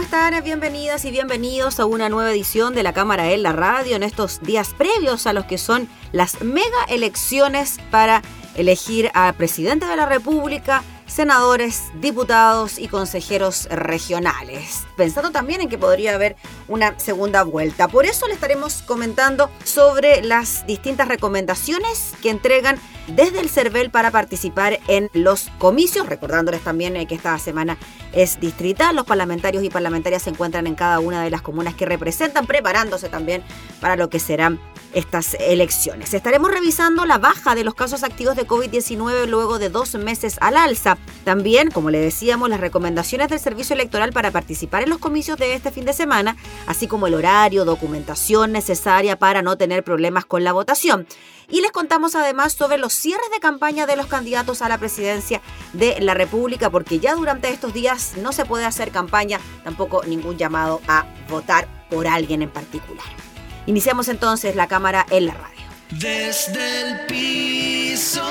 ¿Cómo están? Bienvenidas y bienvenidos a una nueva edición de la Cámara en la Radio en estos días previos a los que son las mega elecciones para elegir al presidente de la República, senadores, diputados y consejeros regionales, pensando también en que podría haber una segunda vuelta. Por eso le estaremos comentando sobre las distintas recomendaciones que entregan desde el CERVEL para participar en los comicios, recordándoles también eh, que esta semana es distrital, los parlamentarios y parlamentarias se encuentran en cada una de las comunas que representan, preparándose también para lo que serán estas elecciones. Estaremos revisando la baja de los casos activos de COVID-19 luego de dos meses al alza. También, como le decíamos, las recomendaciones del Servicio Electoral para participar en los comicios de este fin de semana, así como el horario, documentación necesaria para no tener problemas con la votación. Y les contamos además sobre los cierres de campaña de los candidatos a la presidencia de la República, porque ya durante estos días no se puede hacer campaña, tampoco ningún llamado a votar por alguien en particular. Iniciamos entonces la cámara en la radio. Desde el piso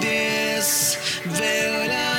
10 veo Luego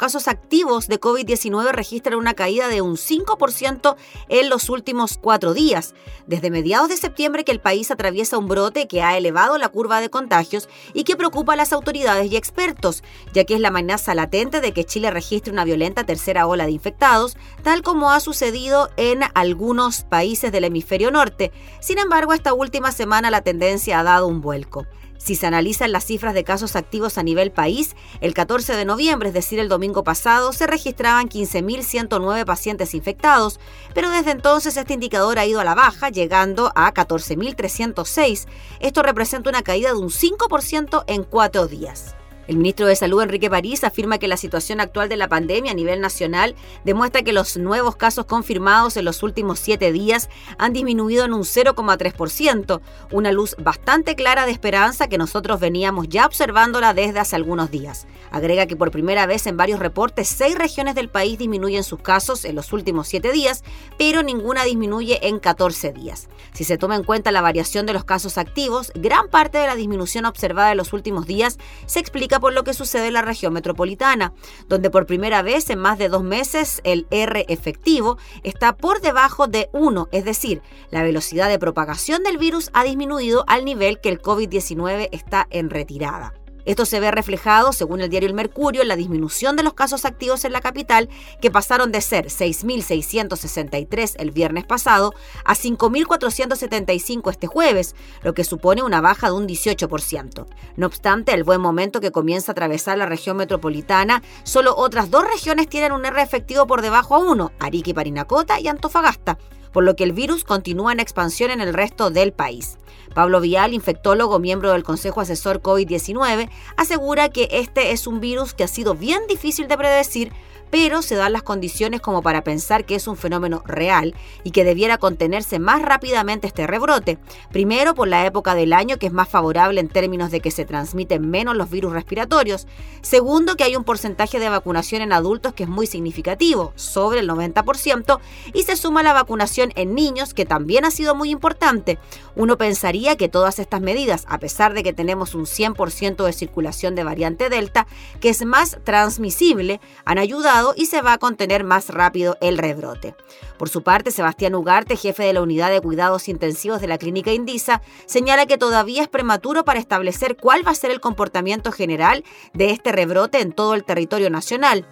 casos activos de COVID-19 registran una caída de un 5% en los últimos cuatro días. Desde mediados de septiembre que el país atraviesa un brote que ha elevado la curva de contagios y que preocupa a las autoridades y expertos, ya que es la amenaza latente de que Chile registre una violenta tercera ola de infectados, tal como ha sucedido en algunos países del hemisferio norte. Sin embargo, esta última semana la tendencia ha dado un vuelco. Si se analizan las cifras de casos activos a nivel país, el 14 de noviembre, es decir, el domingo pasado, se registraban 15.109 pacientes infectados, pero desde entonces este indicador ha ido a la baja, llegando a 14.306. Esto representa una caída de un 5% en cuatro días. El ministro de Salud, Enrique París, afirma que la situación actual de la pandemia a nivel nacional demuestra que los nuevos casos confirmados en los últimos siete días han disminuido en un 0,3%, una luz bastante clara de esperanza que nosotros veníamos ya observándola desde hace algunos días. Agrega que por primera vez en varios reportes, seis regiones del país disminuyen sus casos en los últimos siete días, pero ninguna disminuye en 14 días. Si se toma en cuenta la variación de los casos activos, gran parte de la disminución observada en los últimos días se explica por lo que sucede en la región metropolitana, donde por primera vez en más de dos meses el R efectivo está por debajo de 1, es decir, la velocidad de propagación del virus ha disminuido al nivel que el COVID-19 está en retirada. Esto se ve reflejado, según el diario El Mercurio, en la disminución de los casos activos en la capital, que pasaron de ser 6.663 el viernes pasado a 5.475 este jueves, lo que supone una baja de un 18%. No obstante, el buen momento que comienza a atravesar la región metropolitana, solo otras dos regiones tienen un R efectivo por debajo a uno, Arica y Parinacota y Antofagasta por lo que el virus continúa en expansión en el resto del país. Pablo Vial, infectólogo, miembro del Consejo Asesor COVID-19, asegura que este es un virus que ha sido bien difícil de predecir pero se dan las condiciones como para pensar que es un fenómeno real y que debiera contenerse más rápidamente este rebrote. Primero, por la época del año que es más favorable en términos de que se transmiten menos los virus respiratorios. Segundo, que hay un porcentaje de vacunación en adultos que es muy significativo, sobre el 90%, y se suma la vacunación en niños, que también ha sido muy importante. Uno pensaría que todas estas medidas, a pesar de que tenemos un 100% de circulación de variante Delta, que es más transmisible, han ayudado y se va a contener más rápido el rebrote. Por su parte, Sebastián Ugarte, jefe de la unidad de cuidados intensivos de la clínica Indisa, señala que todavía es prematuro para establecer cuál va a ser el comportamiento general de este rebrote en todo el territorio nacional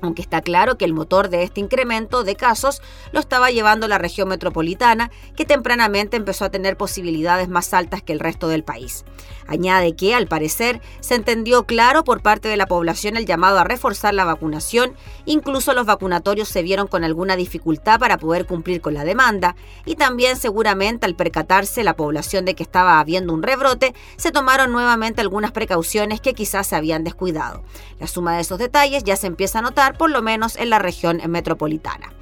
aunque está claro que el motor de este incremento de casos lo estaba llevando la región metropolitana, que tempranamente empezó a tener posibilidades más altas que el resto del país. Añade que, al parecer, se entendió claro por parte de la población el llamado a reforzar la vacunación, incluso los vacunatorios se vieron con alguna dificultad para poder cumplir con la demanda, y también seguramente al percatarse la población de que estaba habiendo un rebrote, se tomaron nuevamente algunas precauciones que quizás se habían descuidado. La suma de esos detalles ya se empieza a notar por lo menos en la región metropolitana.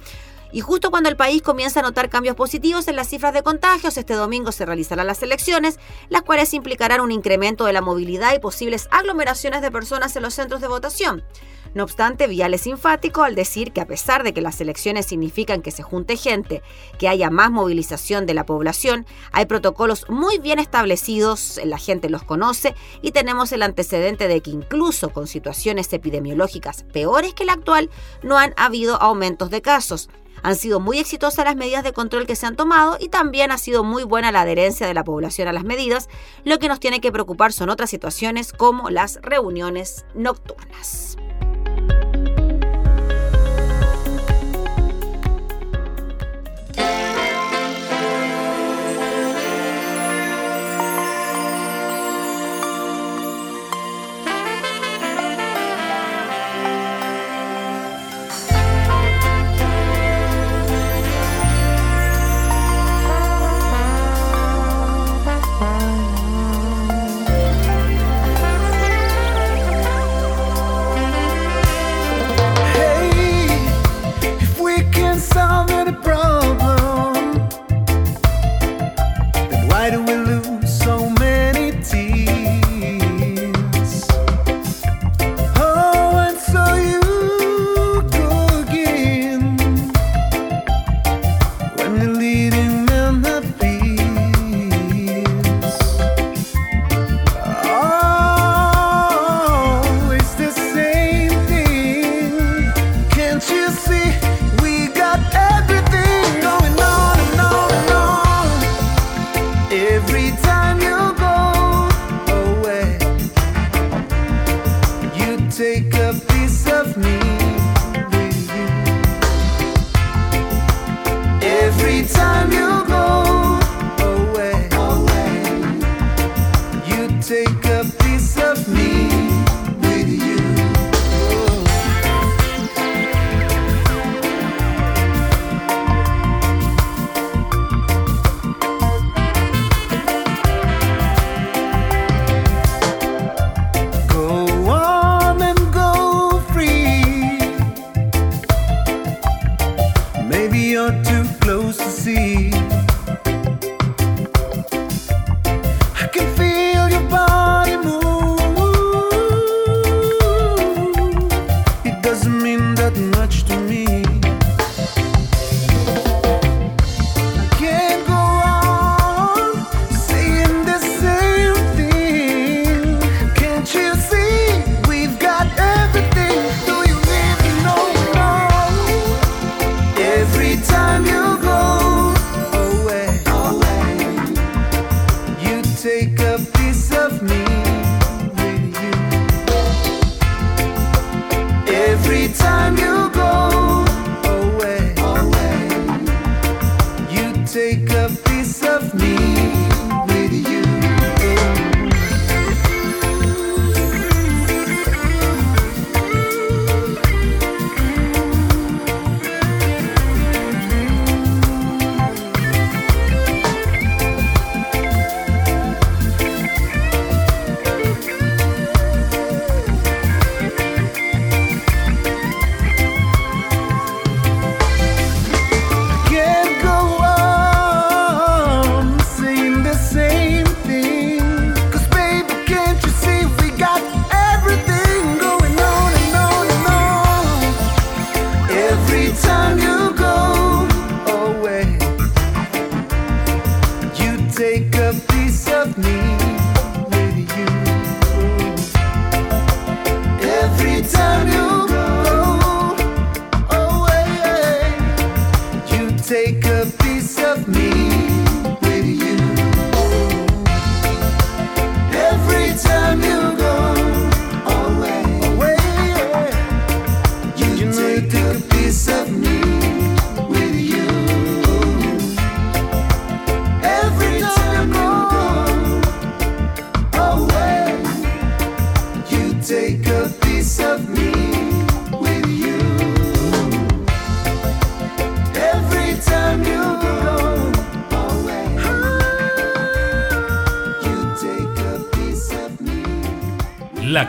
Y justo cuando el país comienza a notar cambios positivos en las cifras de contagios, este domingo se realizarán las elecciones, las cuales implicarán un incremento de la movilidad y posibles aglomeraciones de personas en los centros de votación. No obstante, Vial es enfático al decir que a pesar de que las elecciones significan que se junte gente, que haya más movilización de la población, hay protocolos muy bien establecidos, la gente los conoce y tenemos el antecedente de que incluso con situaciones epidemiológicas peores que la actual, no han habido aumentos de casos. Han sido muy exitosas las medidas de control que se han tomado y también ha sido muy buena la adherencia de la población a las medidas. Lo que nos tiene que preocupar son otras situaciones como las reuniones nocturnas.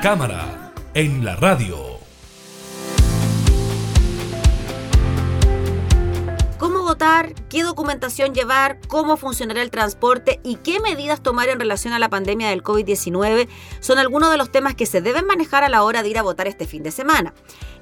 Cámara en la radio. Llevar? ¿Cómo funcionará el transporte? ¿Y qué medidas tomar en relación a la pandemia del COVID-19? Son algunos de los temas que se deben manejar a la hora de ir a votar este fin de semana.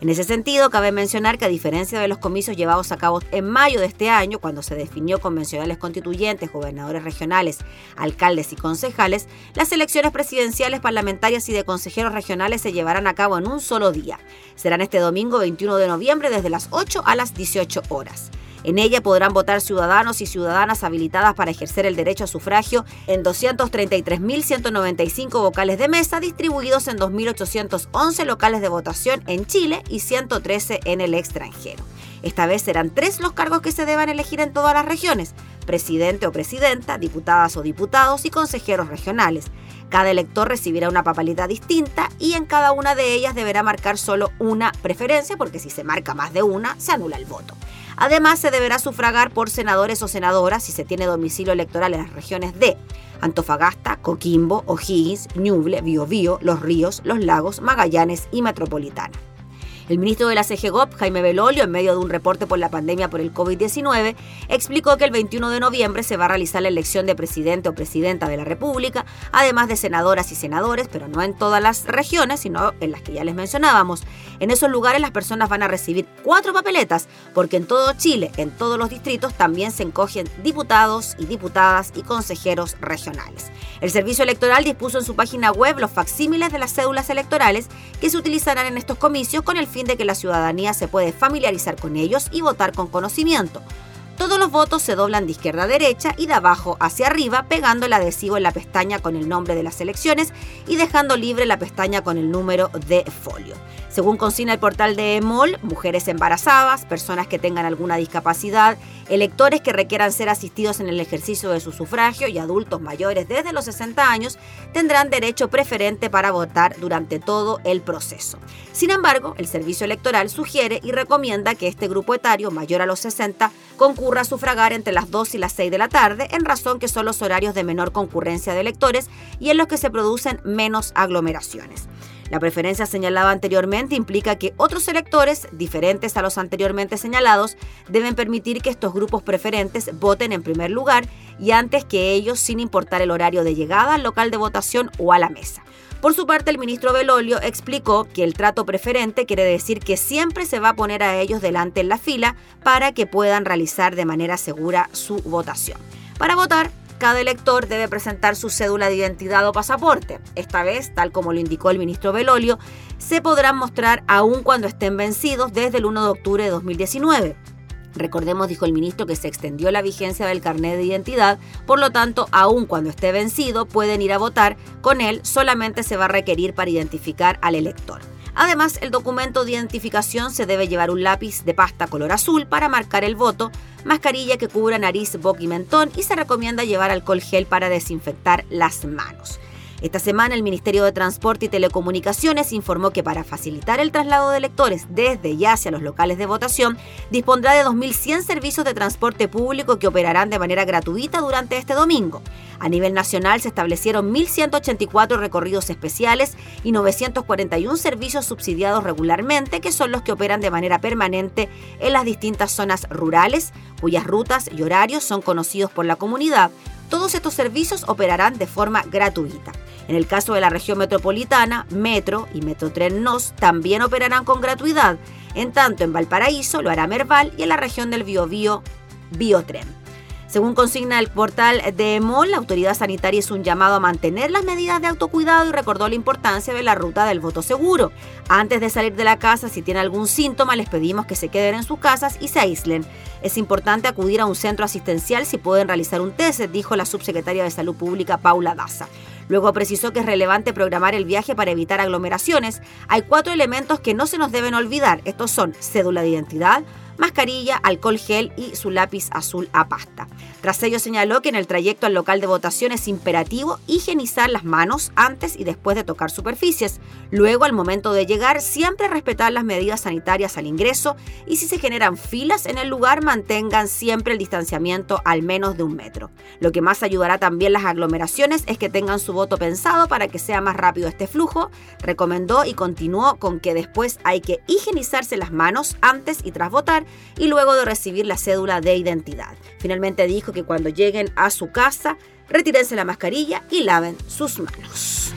En ese sentido, cabe mencionar que a diferencia de los comicios llevados a cabo en mayo de este año, cuando se definió convencionales constituyentes, gobernadores regionales, alcaldes y concejales, las elecciones presidenciales, parlamentarias y de consejeros regionales se llevarán a cabo en un solo día. Serán este domingo 21 de noviembre desde las 8 a las 18 horas. En ella podrán votar ciudadanos y ciudadanas habilitadas para ejercer el derecho a sufragio en 233.195 vocales de mesa distribuidos en 2.811 locales de votación en Chile y 113 en el extranjero. Esta vez serán tres los cargos que se deban elegir en todas las regiones, presidente o presidenta, diputadas o diputados y consejeros regionales. Cada elector recibirá una papeleta distinta y en cada una de ellas deberá marcar solo una preferencia porque si se marca más de una se anula el voto. Además, se deberá sufragar por senadores o senadoras si se tiene domicilio electoral en las regiones de Antofagasta, Coquimbo, O'Higgins, Ñuble, Biobío, Los Ríos, Los Lagos, Magallanes y Metropolitana. El ministro de la CGGOP, Jaime Belolio, en medio de un reporte por la pandemia por el COVID-19, explicó que el 21 de noviembre se va a realizar la elección de presidente o presidenta de la República, además de senadoras y senadores, pero no en todas las regiones, sino en las que ya les mencionábamos. En esos lugares las personas van a recibir cuatro papeletas, porque en todo Chile, en todos los distritos, también se encogen diputados y diputadas y consejeros regionales. El Servicio Electoral dispuso en su página web los facsímiles de las cédulas electorales que se utilizarán en estos comicios con el fin de que la ciudadanía se puede familiarizar con ellos y votar con conocimiento. Todos los votos se doblan de izquierda a derecha y de abajo hacia arriba, pegando el adhesivo en la pestaña con el nombre de las elecciones y dejando libre la pestaña con el número de folio. Según consigna el portal de EMOL, mujeres embarazadas, personas que tengan alguna discapacidad, electores que requieran ser asistidos en el ejercicio de su sufragio y adultos mayores desde los 60 años tendrán derecho preferente para votar durante todo el proceso. Sin embargo, el Servicio Electoral sugiere y recomienda que este grupo etario mayor a los 60 concurra a sufragar entre las 2 y las 6 de la tarde, en razón que son los horarios de menor concurrencia de electores y en los que se producen menos aglomeraciones. La preferencia señalada anteriormente implica que otros electores, diferentes a los anteriormente señalados, deben permitir que estos grupos preferentes voten en primer lugar y antes que ellos sin importar el horario de llegada al local de votación o a la mesa. Por su parte, el ministro Belolio explicó que el trato preferente quiere decir que siempre se va a poner a ellos delante en la fila para que puedan realizar de manera segura su votación. Para votar, cada elector debe presentar su cédula de identidad o pasaporte. Esta vez, tal como lo indicó el ministro Belolio, se podrán mostrar aún cuando estén vencidos desde el 1 de octubre de 2019. Recordemos, dijo el ministro, que se extendió la vigencia del carnet de identidad, por lo tanto, aún cuando esté vencido, pueden ir a votar. Con él solamente se va a requerir para identificar al elector. Además, el documento de identificación se debe llevar un lápiz de pasta color azul para marcar el voto, mascarilla que cubra nariz, boca y mentón y se recomienda llevar alcohol gel para desinfectar las manos. Esta semana el Ministerio de Transporte y Telecomunicaciones informó que para facilitar el traslado de electores desde y hacia los locales de votación, dispondrá de 2.100 servicios de transporte público que operarán de manera gratuita durante este domingo. A nivel nacional se establecieron 1.184 recorridos especiales y 941 servicios subsidiados regularmente, que son los que operan de manera permanente en las distintas zonas rurales, cuyas rutas y horarios son conocidos por la comunidad. Todos estos servicios operarán de forma gratuita. En el caso de la región metropolitana, Metro y Metrotren NOS también operarán con gratuidad. En tanto, en Valparaíso lo hará Merval y en la región del Biobío, Biotren. Según consigna el portal de EMOL, la autoridad sanitaria hizo un llamado a mantener las medidas de autocuidado y recordó la importancia de la ruta del voto seguro. Antes de salir de la casa, si tiene algún síntoma, les pedimos que se queden en sus casas y se aíslen. Es importante acudir a un centro asistencial si pueden realizar un test, dijo la subsecretaria de Salud Pública Paula Daza. Luego precisó que es relevante programar el viaje para evitar aglomeraciones. Hay cuatro elementos que no se nos deben olvidar. Estos son cédula de identidad, mascarilla, alcohol gel y su lápiz azul a pasta. Tras ello señaló que en el trayecto al local de votación es imperativo higienizar las manos antes y después de tocar superficies. Luego, al momento de llegar, siempre respetar las medidas sanitarias al ingreso y si se generan filas en el lugar, mantengan siempre el distanciamiento al menos de un metro. Lo que más ayudará también las aglomeraciones es que tengan su voto pensado para que sea más rápido este flujo. Recomendó y continuó con que después hay que higienizarse las manos antes y tras votar y luego de recibir la cédula de identidad. Finalmente dijo que cuando lleguen a su casa, retírense la mascarilla y laven sus manos.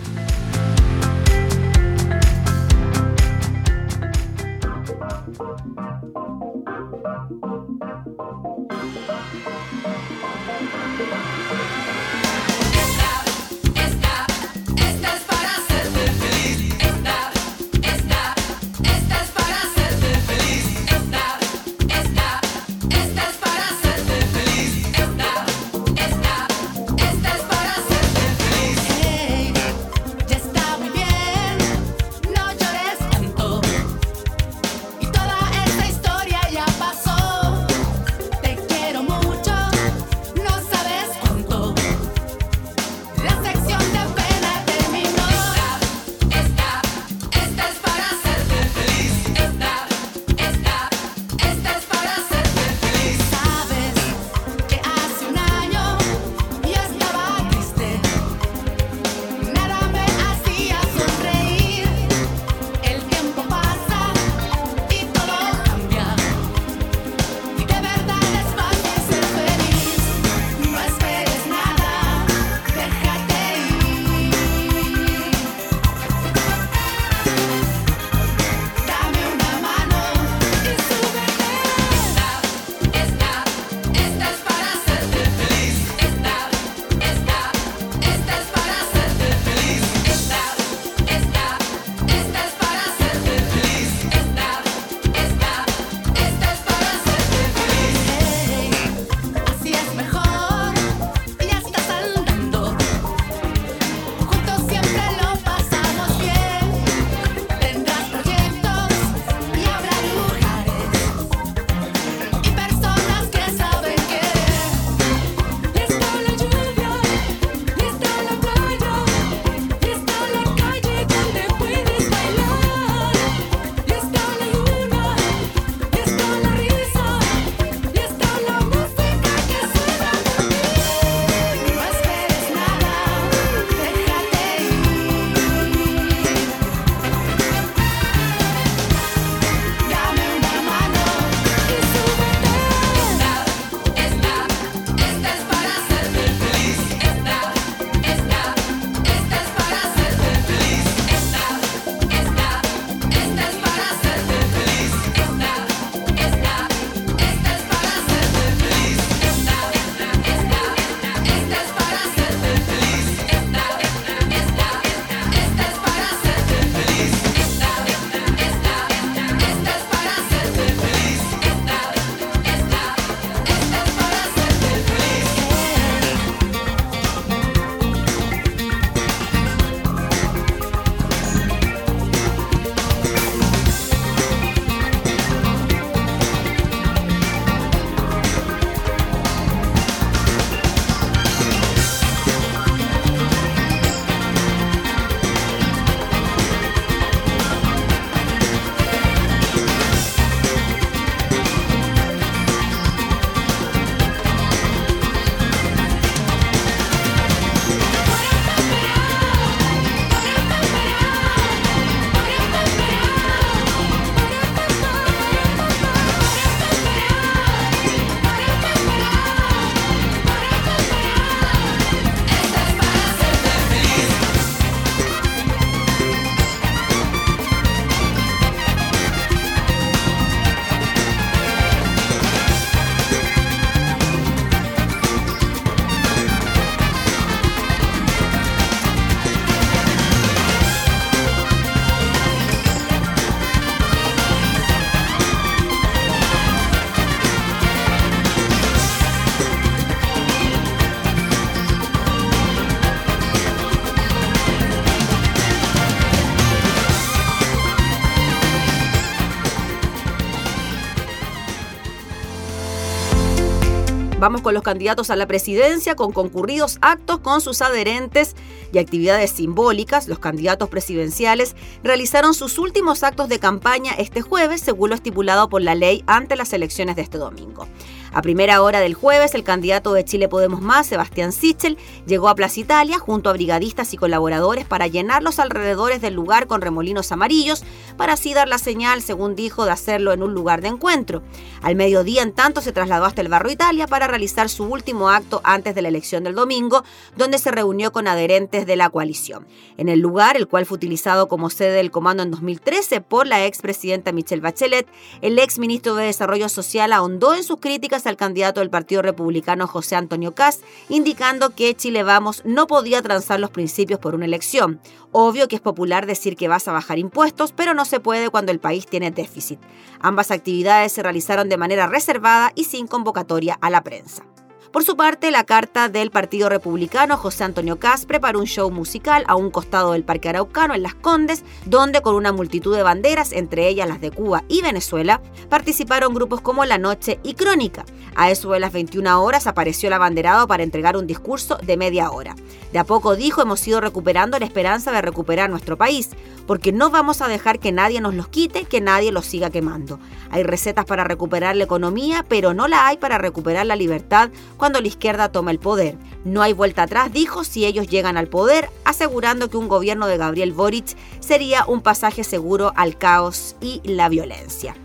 Con los candidatos a la presidencia, con concurridos actos con sus adherentes y actividades simbólicas. Los candidatos presidenciales realizaron sus últimos actos de campaña este jueves, según lo estipulado por la ley ante las elecciones de este domingo. A primera hora del jueves, el candidato de Chile Podemos Más, Sebastián Sichel, llegó a Plaza Italia junto a brigadistas y colaboradores para llenar los alrededores del lugar con remolinos amarillos, para así dar la señal, según dijo, de hacerlo en un lugar de encuentro. Al mediodía, en tanto, se trasladó hasta el barrio Italia para realizar su último acto antes de la elección del domingo, donde se reunió con adherentes de la coalición. En el lugar, el cual fue utilizado como sede del comando en 2013 por la expresidenta Michelle Bachelet, el ex ministro de Desarrollo Social ahondó en sus críticas al candidato del Partido Republicano José Antonio Caz, indicando que Chile Vamos no podía transar los principios por una elección. Obvio que es popular decir que vas a bajar impuestos, pero no se puede cuando el país tiene déficit. Ambas actividades se realizaron de manera reservada y sin convocatoria a la prensa. Por su parte, la carta del Partido Republicano, José Antonio Caz, preparó un show musical a un costado del Parque Araucano, en Las Condes, donde con una multitud de banderas, entre ellas las de Cuba y Venezuela, participaron grupos como La Noche y Crónica. A eso de las 21 horas apareció el abanderado para entregar un discurso de media hora. De a poco dijo, hemos ido recuperando la esperanza de recuperar nuestro país, porque no vamos a dejar que nadie nos los quite, que nadie los siga quemando. Hay recetas para recuperar la economía, pero no la hay para recuperar la libertad cuando la izquierda toma el poder. No hay vuelta atrás, dijo, si ellos llegan al poder, asegurando que un gobierno de Gabriel Boric sería un pasaje seguro al caos y la violencia.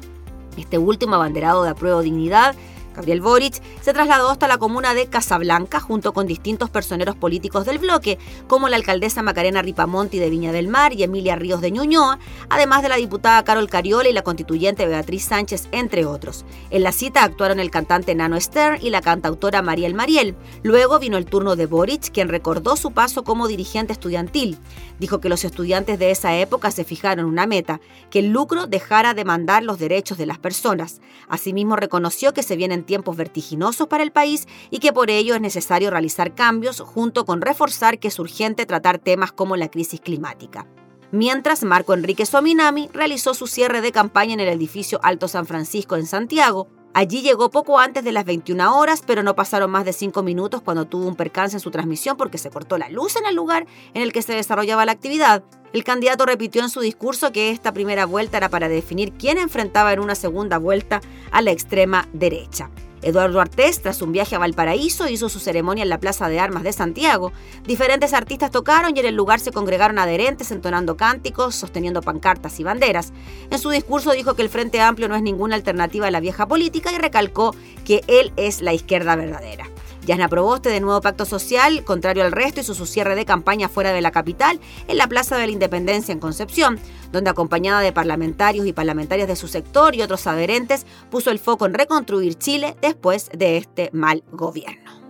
Este último abanderado de apruebo dignidad Gabriel Boric se trasladó hasta la comuna de Casablanca junto con distintos personeros políticos del bloque, como la alcaldesa Macarena Ripamonti de Viña del Mar y Emilia Ríos de Ñuñoa, además de la diputada Carol Cariola y la constituyente Beatriz Sánchez, entre otros. En la cita actuaron el cantante Nano Stern y la cantautora Mariel Mariel. Luego vino el turno de Boric, quien recordó su paso como dirigente estudiantil. Dijo que los estudiantes de esa época se fijaron una meta, que el lucro dejara de mandar los derechos de las personas. Asimismo reconoció que se vienen tiempos vertiginosos para el país y que por ello es necesario realizar cambios junto con reforzar que es urgente tratar temas como la crisis climática. Mientras, Marco Enrique Sominami realizó su cierre de campaña en el edificio Alto San Francisco en Santiago, Allí llegó poco antes de las 21 horas, pero no pasaron más de 5 minutos cuando tuvo un percance en su transmisión porque se cortó la luz en el lugar en el que se desarrollaba la actividad. El candidato repitió en su discurso que esta primera vuelta era para definir quién enfrentaba en una segunda vuelta a la extrema derecha. Eduardo Artés, tras un viaje a Valparaíso, hizo su ceremonia en la Plaza de Armas de Santiago. Diferentes artistas tocaron y en el lugar se congregaron adherentes entonando cánticos, sosteniendo pancartas y banderas. En su discurso dijo que el Frente Amplio no es ninguna alternativa a la vieja política y recalcó que él es la izquierda verdadera. Yasna Proboste de Nuevo Pacto Social, contrario al resto, hizo su cierre de campaña fuera de la capital, en la Plaza de la Independencia en Concepción, donde acompañada de parlamentarios y parlamentarias de su sector y otros adherentes, puso el foco en reconstruir Chile después de este mal gobierno.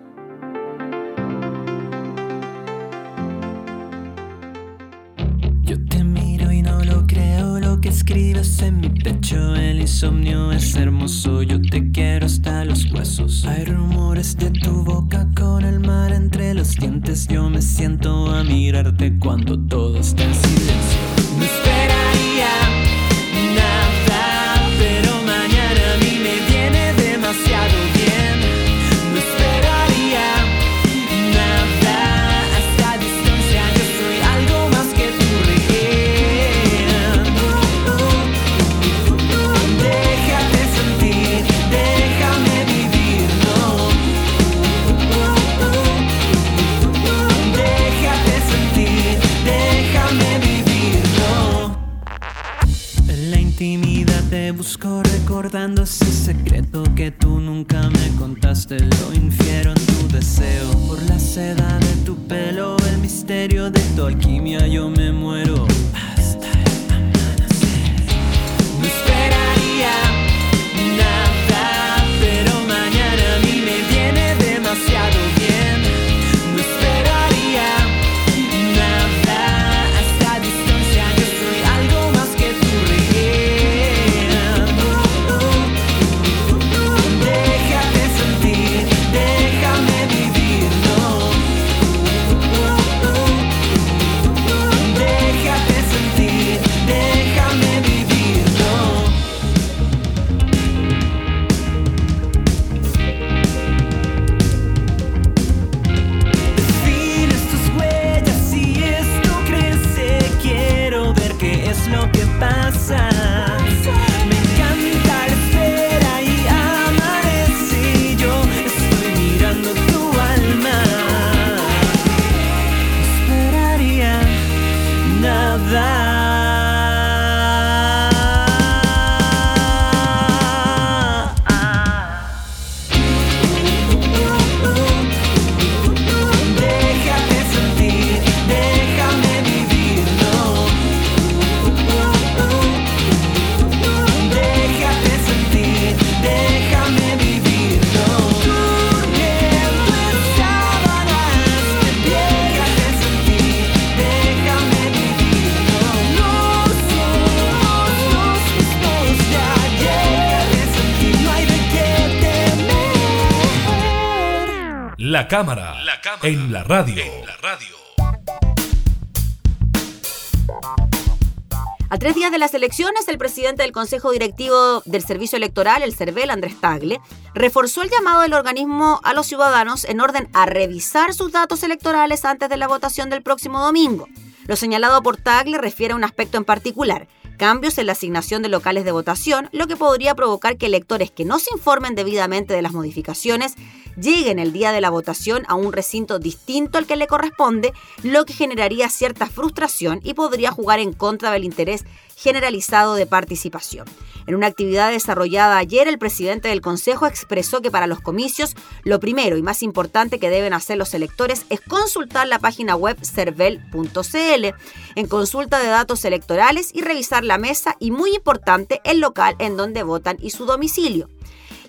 Que escribes en mi pecho. El insomnio es hermoso, yo te quiero hasta los huesos. Hay rumores de tu boca con el mar entre los dientes. Yo me siento a mirarte cuando todo está en silencio. No esperaría La cámara, en, la radio. A tres días de las elecciones, el presidente del Consejo Directivo del Servicio Electoral, el CERVEL, Andrés Tagle, reforzó el llamado del organismo a los ciudadanos en orden a revisar sus datos electorales antes de la votación del próximo domingo. Lo señalado por Tagle refiere a un aspecto en particular, cambios en la asignación de locales de votación, lo que podría provocar que electores que no se informen debidamente de las modificaciones lleguen el día de la votación a un recinto distinto al que le corresponde, lo que generaría cierta frustración y podría jugar en contra del interés generalizado de participación. En una actividad desarrollada ayer, el presidente del Consejo expresó que para los comicios lo primero y más importante que deben hacer los electores es consultar la página web cervel.cl en consulta de datos electorales y revisar la mesa y, muy importante, el local en donde votan y su domicilio.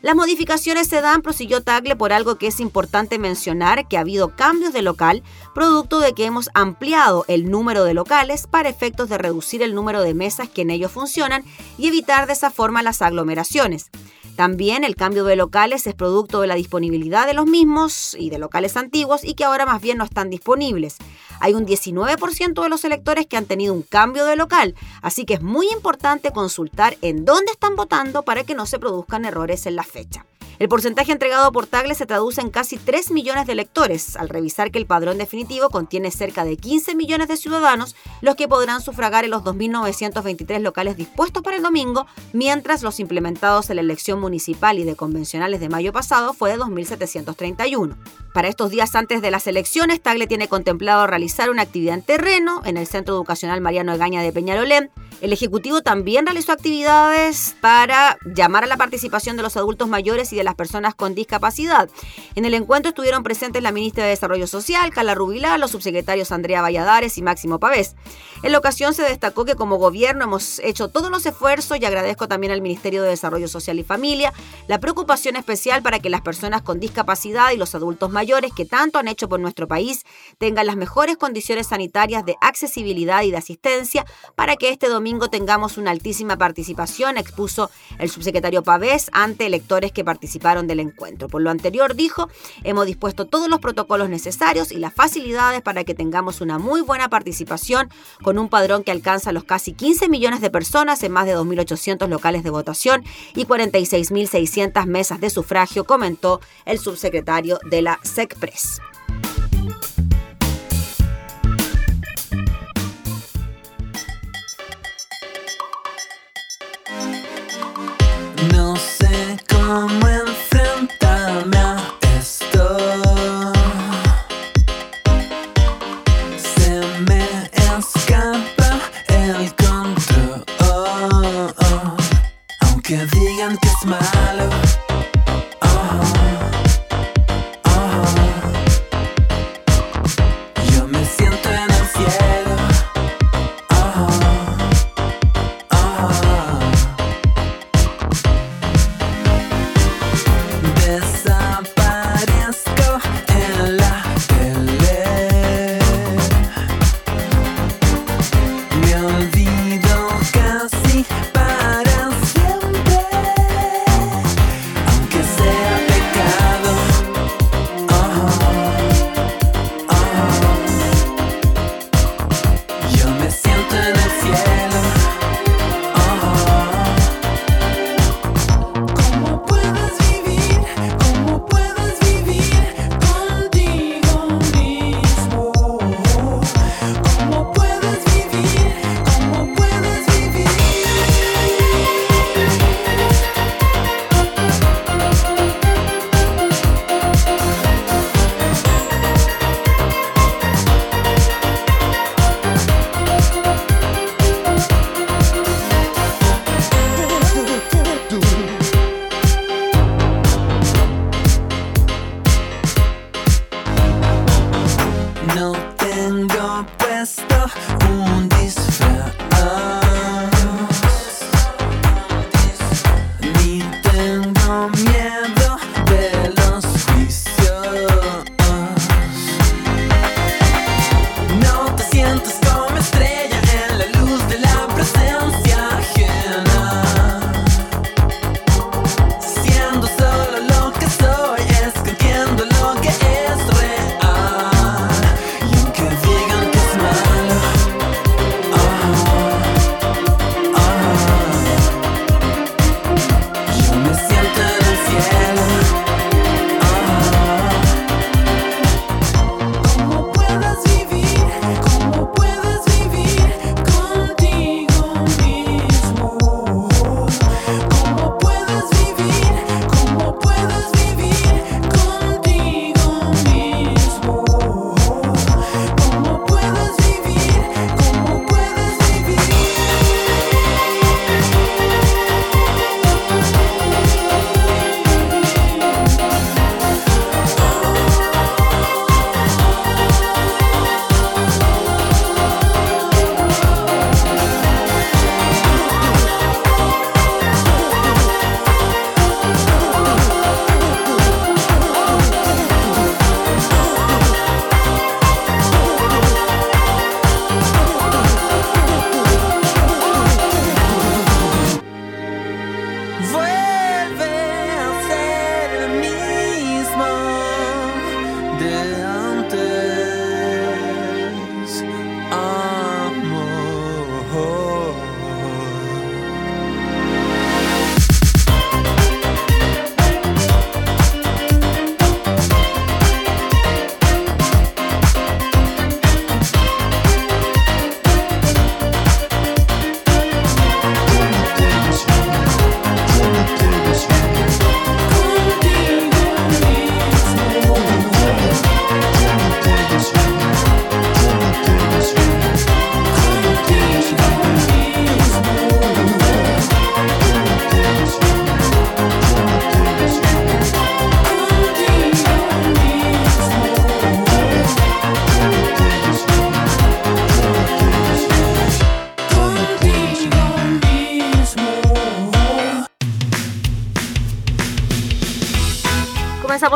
Las modificaciones se dan, prosiguió Tagle, por algo que es importante mencionar, que ha habido cambios de local, producto de que hemos ampliado el número de locales para efectos de reducir el número de mesas que en ellos funcionan y evitar de esa forma las aglomeraciones. También el cambio de locales es producto de la disponibilidad de los mismos y de locales antiguos y que ahora más bien no están disponibles. Hay un 19% de los electores que han tenido un cambio de local, así que es muy importante consultar en dónde están votando para que no se produzcan errores en la fecha. El porcentaje entregado por Tagle se traduce en casi 3 millones de electores, al revisar que el padrón definitivo contiene cerca de 15 millones de ciudadanos, los que podrán sufragar en los 2.923 locales dispuestos para el domingo, mientras los implementados en la elección municipal y de convencionales de mayo pasado fue de 2.731. Para estos días antes de las elecciones, Tagle tiene contemplado realizar una actividad en terreno en el Centro Educacional Mariano Egaña de Peñalolén. El Ejecutivo también realizó actividades para llamar a la participación de los adultos mayores y de las personas con discapacidad. En el encuentro estuvieron presentes la ministra de Desarrollo Social, Carla Rubilar, los subsecretarios Andrea Valladares y Máximo Pavés. En la ocasión se destacó que como gobierno hemos hecho todos los esfuerzos y agradezco también al Ministerio de Desarrollo Social y Familia la preocupación especial para que las personas con discapacidad y los adultos mayores que tanto han hecho por nuestro país tengan las mejores condiciones sanitarias de accesibilidad y de asistencia para que este domingo tengamos una altísima participación, expuso el subsecretario Pavés ante electores que participaron participaron del encuentro. Por lo anterior, dijo, hemos dispuesto todos los protocolos necesarios y las facilidades para que tengamos una muy buena participación con un padrón que alcanza los casi 15 millones de personas en más de 2.800 locales de votación y 46.600 mesas de sufragio, comentó el subsecretario de la SECPRES.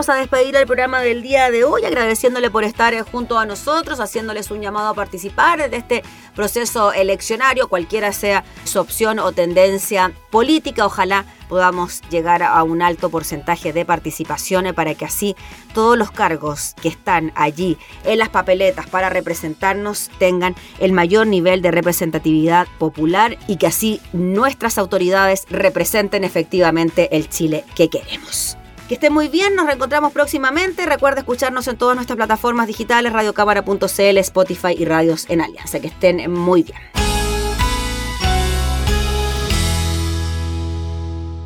A despedir el programa del día de hoy agradeciéndole por estar eh, junto a nosotros, haciéndoles un llamado a participar de este proceso eleccionario, cualquiera sea su opción o tendencia política. Ojalá podamos llegar a un alto porcentaje de participación eh, para que así todos los cargos que están allí en las papeletas para representarnos tengan el mayor nivel de representatividad popular y que así nuestras autoridades representen efectivamente el Chile que queremos. Que esté muy bien, nos reencontramos próximamente. Recuerda escucharnos en todas nuestras plataformas digitales, radiocámara.cl, Spotify y radios en Alianza. Que estén muy bien.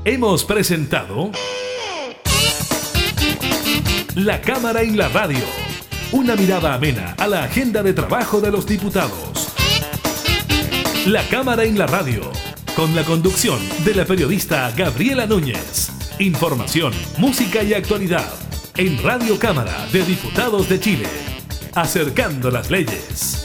Hemos presentado La Cámara y la Radio. Una mirada amena a la agenda de trabajo de los diputados. La Cámara y la Radio, con la conducción de la periodista Gabriela Núñez. Información, música y actualidad en Radio Cámara de Diputados de Chile, acercando las leyes.